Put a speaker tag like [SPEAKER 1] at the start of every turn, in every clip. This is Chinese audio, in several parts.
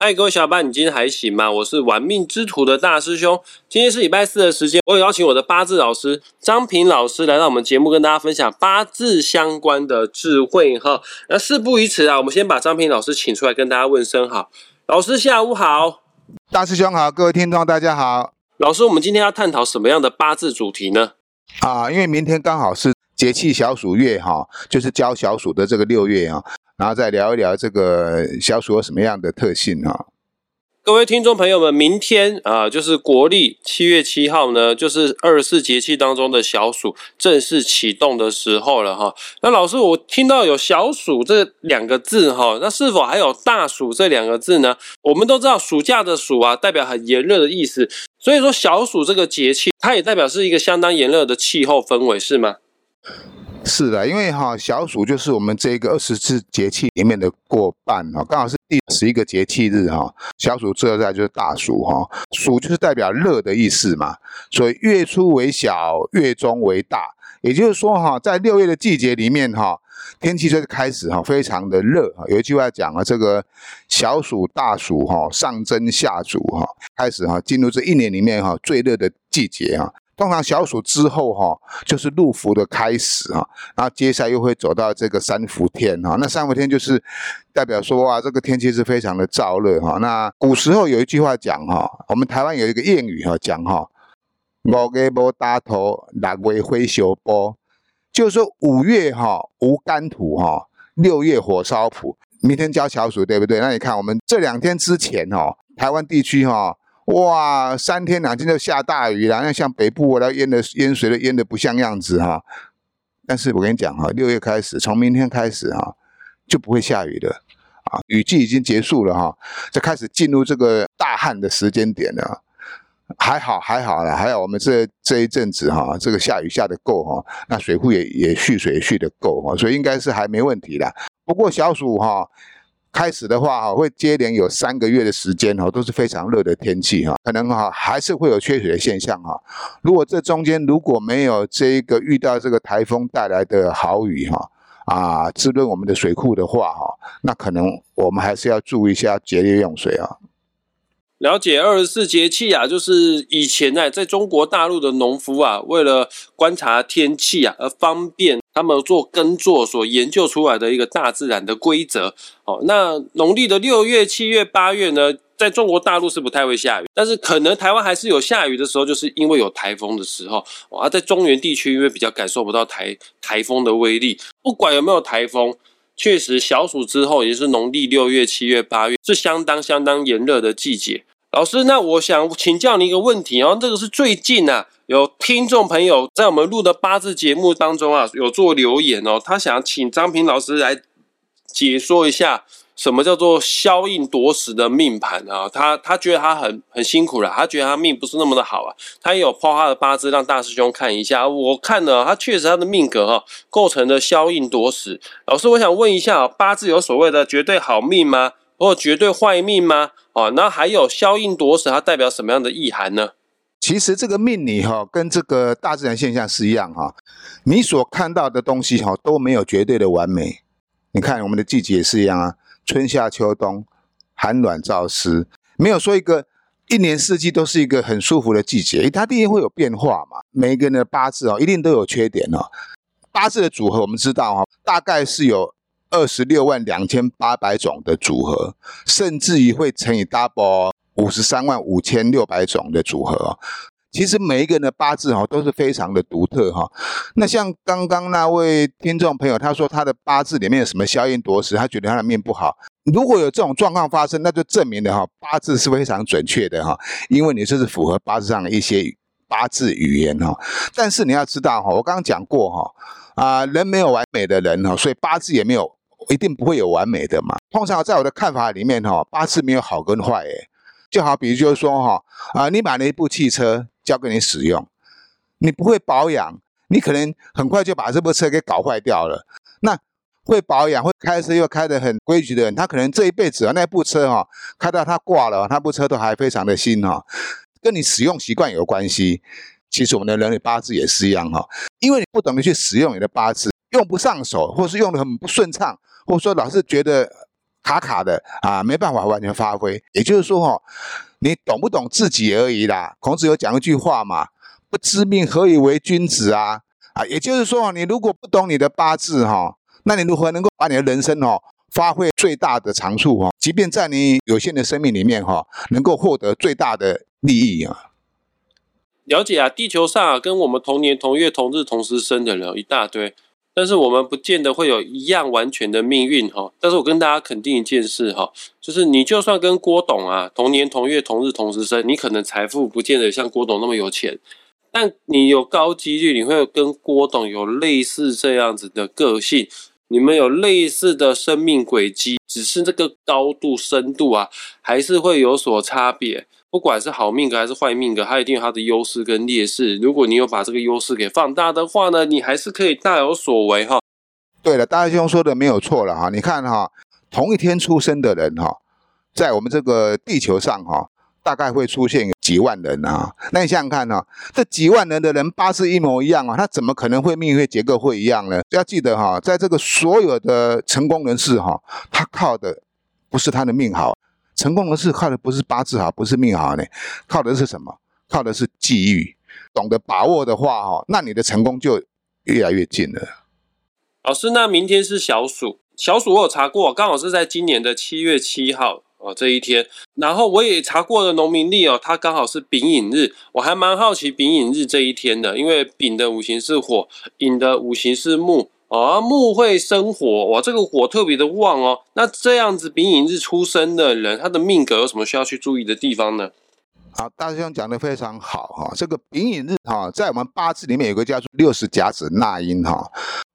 [SPEAKER 1] 嗨，各位小伙伴，你今天还行吗？我是玩命之徒的大师兄。今天是礼拜四的时间，我有邀请我的八字老师张平老师来到我们节目，跟大家分享八字相关的智慧哈。那事不宜迟啊，我们先把张平老师请出来跟大家问声好。老师下午好，
[SPEAKER 2] 大师兄好，各位听众大家好。
[SPEAKER 1] 老师，我们今天要探讨什么样的八字主题呢？
[SPEAKER 2] 啊，因为明天刚好是节气小暑月哈，就是教小暑的这个六月啊。然后再聊一聊这个小暑有什么样的特性啊？
[SPEAKER 1] 各位听众朋友们，明天啊，就是国历七月七号呢，就是二十四节气当中的小暑正式启动的时候了哈。那老师，我听到有小暑这两个字哈，那是否还有大暑这两个字呢？我们都知道暑假的暑啊，代表很炎热的意思，所以说小暑这个节气，它也代表是一个相当炎热的气候氛围，是吗？
[SPEAKER 2] 是的，因为哈小暑就是我们这个二十四节气里面的过半哈，刚好是第十一个节气日哈。小暑之后再就是大暑哈，暑就是代表热的意思嘛，所以月初为小，月中为大，也就是说哈，在六月的季节里面哈，天气就开始哈非常的热哈。有一句话讲啊，这个小暑大暑哈，上蒸下煮哈，开始哈进入这一年里面哈最热的季节哈。通常小暑之后哈，就是入伏的开始哈，然后接下来又会走到这个三伏天哈。那三伏天就是代表说啊，这个天气是非常的燥热哈。那古时候有一句话讲哈，我们台湾有一个谚语哈，讲哈，五月无大头，六月灰修波，就是说五月哈无干土哈，六月火烧土。明天交小暑对不对？那你看我们这两天之前哈，台湾地区哈。哇，三天两天就下大雨了，那像北部那淹的淹水都淹的不像样子哈。但是我跟你讲哈，六月开始，从明天开始哈，就不会下雨了啊，雨季已经结束了哈，就开始进入这个大旱的时间点了。还好还好了，还好我们这这一阵子哈，这个下雨下的够哈，那水库也也蓄水蓄的够哈，所以应该是还没问题的。不过小暑哈。开始的话哈，会接连有三个月的时间哈，都是非常热的天气哈，可能哈还是会有缺水的现象哈。如果这中间如果没有这一个遇到这个台风带来的好雨哈，啊滋润我们的水库的话哈，那可能我们还是要注意一下节约用水啊。
[SPEAKER 1] 了解二十四节气啊，就是以前呢，在中国大陆的农夫啊，为了观察天气啊，而方便他们做耕作所研究出来的一个大自然的规则。哦，那农历的六月、七月、八月呢，在中国大陆是不太会下雨，但是可能台湾还是有下雨的时候，就是因为有台风的时候。啊，在中原地区，因为比较感受不到台台风的威力，不管有没有台风，确实小暑之后，也是农历六月、七月、八月，是相当相当炎热的季节。老师，那我想请教你一个问题哦，这个是最近啊，有听众朋友在我们录的八字节目当中啊，有做留言哦，他想请张平老师来解说一下什么叫做消印夺食的命盘啊，他他觉得他很很辛苦了，他觉得他命不是那么的好啊，他也有抛他的八字让大师兄看一下，我看了，他确实他的命格哈构成的消印夺食。老师，我想问一下，八字有所谓的绝对好命吗？或绝对坏命吗？哦，那还有消印夺食，它代表什么样的意涵呢？
[SPEAKER 2] 其实这个命理哈，跟这个大自然现象是一样哈。你所看到的东西哈，都没有绝对的完美。你看我们的季节也是一样啊，春夏秋冬，寒暖燥湿，没有说一个一年四季都是一个很舒服的季节，它一定会有变化嘛。每一个人的八字哦，一定都有缺点哦。八字的组合我们知道哈，大概是有。二十六万两千八百种的组合，甚至于会乘以 double 五十三万五千六百种的组合。其实每一个人的八字哈都是非常的独特哈。那像刚刚那位听众朋友，他说他的八字里面有什么消印夺食，他觉得他的命不好。如果有这种状况发生，那就证明了哈八字是非常准确的哈，因为你这是符合八字上的一些八字语言哈。但是你要知道哈，我刚刚讲过哈啊，人没有完美的人哈，所以八字也没有。一定不会有完美的嘛。通常在我的看法里面，哈，八字没有好跟坏，诶，就好比就是说，哈，啊，你买了一部汽车交给你使用，你不会保养，你可能很快就把这部车给搞坏掉了。那会保养、会开车又开得很规矩的人，他可能这一辈子啊，那部车哈，开到他挂了，那部车都还非常的新哈。跟你使用习惯有关系。其实我们的人类八字也是一样哈，因为你不懂得去使用你的八字，用不上手，或是用的很不顺畅。或者说老是觉得卡卡的啊，没办法完全发挥。也就是说哈，你懂不懂自己而已啦。孔子有讲一句话嘛，不知命何以为君子啊？啊，也就是说，你如果不懂你的八字哈，那你如何能够把你的人生哦发挥最大的长处哈？即便在你有限的生命里面哈，能够获得最大的利益啊？
[SPEAKER 1] 了解啊，地球上啊，跟我们同年同月同日同时生的人一大堆，但是我们不见得会有一样完全的命运哈。但是我跟大家肯定一件事哈，就是你就算跟郭董啊同年同月同日同时生，你可能财富不见得像郭董那么有钱，但你有高几率你会跟郭董有类似这样子的个性，你们有类似的生命轨迹，只是这个高度深度啊，还是会有所差别。不管是好命格还是坏命格，它一定有它的优势跟劣势。如果你有把这个优势给放大的话呢，你还是可以大有所为哈。
[SPEAKER 2] 对了，大师兄说的没有错了哈。你看哈，同一天出生的人哈，在我们这个地球上哈，大概会出现几万人啊。那你想想看哈，这几万人的人八字一模一样啊，他怎么可能会命运结构会一样呢？要记得哈，在这个所有的成功人士哈，他靠的不是他的命好。成功的是靠的不是八字好，不是命好呢，靠的是什么？靠的是机遇。懂得把握的话，哈，那你的成功就越来越近了。
[SPEAKER 1] 老师，那明天是小暑，小暑我有查过，刚好是在今年的七月七号哦这一天。然后我也查过了农民历哦，它刚好是丙寅日。我还蛮好奇丙寅日这一天的，因为丙的五行是火，寅的五行是木。啊，木会生火，哇，这个火特别的旺哦。那这样子丙寅日出生的人，他的命格有什么需要去注意的地方呢？
[SPEAKER 2] 好，大师兄讲的非常好哈。这个丙寅日哈，在我们八字里面有个叫做六十甲子纳音哈。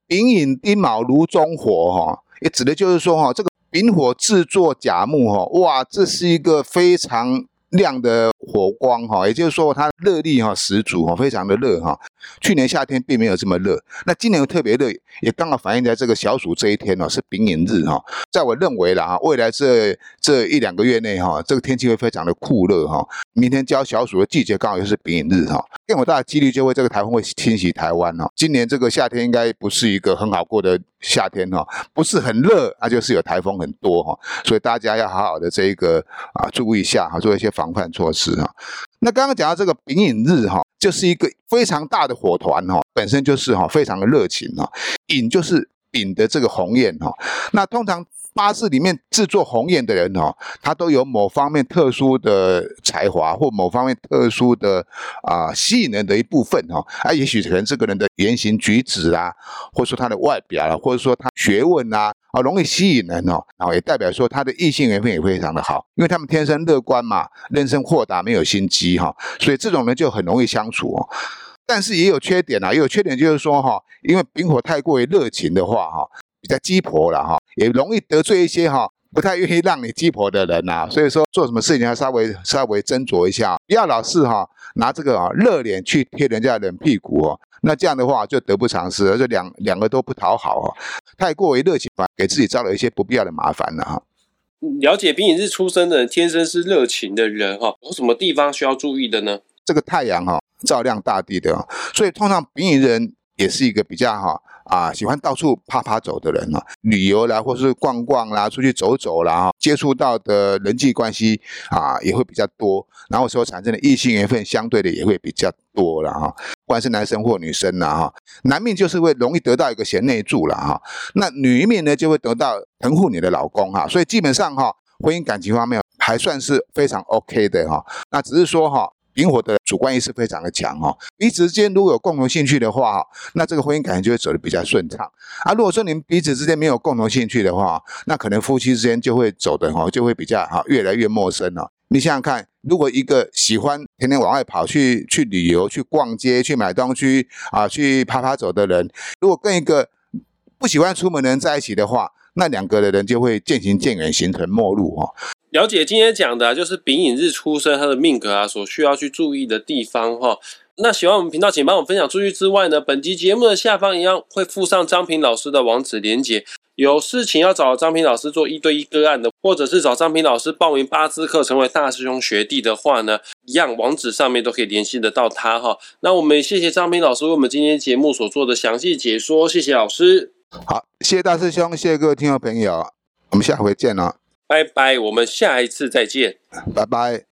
[SPEAKER 2] 丙寅丁卯炉中火哈，也指的就是说哈，这个丙火制作甲木哈，哇，这是一个非常。亮的火光哈，也就是说它热力哈十足哈，非常的热哈。去年夏天并没有这么热，那今年又特别热，也刚好反映在这个小暑这一天哦，是丙寅日哈。在我认为啦哈，未来这这一两个月内哈，这个天气会非常的酷热哈。明天交小暑的季节刚好又是丙寅日哈，更有大的几率就会这个台风会侵袭台湾哦。今年这个夏天应该不是一个很好过的夏天哈，不是很热，那就是有台风很多哈，所以大家要好好的这一个啊注意一下哈，做一些防范措施哈。那刚刚讲到这个丙寅日哈，就是一个非常大的火团哈，本身就是哈非常的热情哈。寅就是丙的这个鸿雁哈，那通常。八字里面制作鸿雁的人哦，他都有某方面特殊的才华或某方面特殊的啊吸引人的一部分哈啊，也许可能这个人的言行举止啊，或者说他的外表啊，或者说他学问啊啊容易吸引人哦，然后也代表说他的异性缘分也非常的好，因为他们天生乐观嘛，人生豁达，没有心机哈，所以这种人就很容易相处哦。但是也有缺点啊，也有缺点就是说哈，因为丙火太过于热情的话哈。比较鸡婆了哈，也容易得罪一些哈不太愿意让你鸡婆的人呐。所以说做什么事情要稍微稍微斟酌一下，不要老是哈拿这个啊热脸去贴人家冷屁股哦。那这样的话就得不偿失，而且两两个都不讨好哦。太过于热情，反给自己招了一些不必要的麻烦了哈。
[SPEAKER 1] 了解丙寅日出生的人，天生是热情的人哈，有什么地方需要注意的呢？
[SPEAKER 2] 这个太阳哈照亮大地的，所以通常丙寅人也是一个比较哈。啊，喜欢到处啪啪走的人啊，旅游啦，或是逛逛啦，出去走走啦，接触到的人际关系啊，也会比较多，然后所产生的异性缘分相对的也会比较多了哈，不管是男生或女生啦哈，男命就是会容易得到一个贤内助了哈，那女命呢就会得到疼护你的老公哈，所以基本上哈，婚姻感情方面还算是非常 OK 的哈，那只是说哈。丙火的主观意识非常的强哦，彼此之间如果有共同兴趣的话，那这个婚姻感情就会走得比较顺畅啊。如果说你们彼此之间没有共同兴趣的话，那可能夫妻之间就会走的哈，就会比较哈越来越陌生了。你想想看，如果一个喜欢天天往外跑去去旅游、去逛街、去买东西啊、去啪啪走的人，如果跟一个不喜欢出门的人在一起的话，那两个的人就会渐行渐远，形成陌路哈。
[SPEAKER 1] 了解今天讲的，就是丙寅日出生他的命格啊，所需要去注意的地方哈。那喜欢我们频道，请帮我分享出去之外呢，本集节目的下方一样会附上张平老师的网址连接。有事情要找张平老师做一对一个案的，或者是找张平老师报名八字课成为大师兄学弟的话呢，一样网址上面都可以联系得到他哈。那我们谢谢张平老师为我们今天节目所做的详细解说，谢谢老师。
[SPEAKER 2] 好，谢谢大师兄，谢谢各位听众朋友。我们下回见了，
[SPEAKER 1] 拜拜，我们下一次再见。
[SPEAKER 2] 拜拜。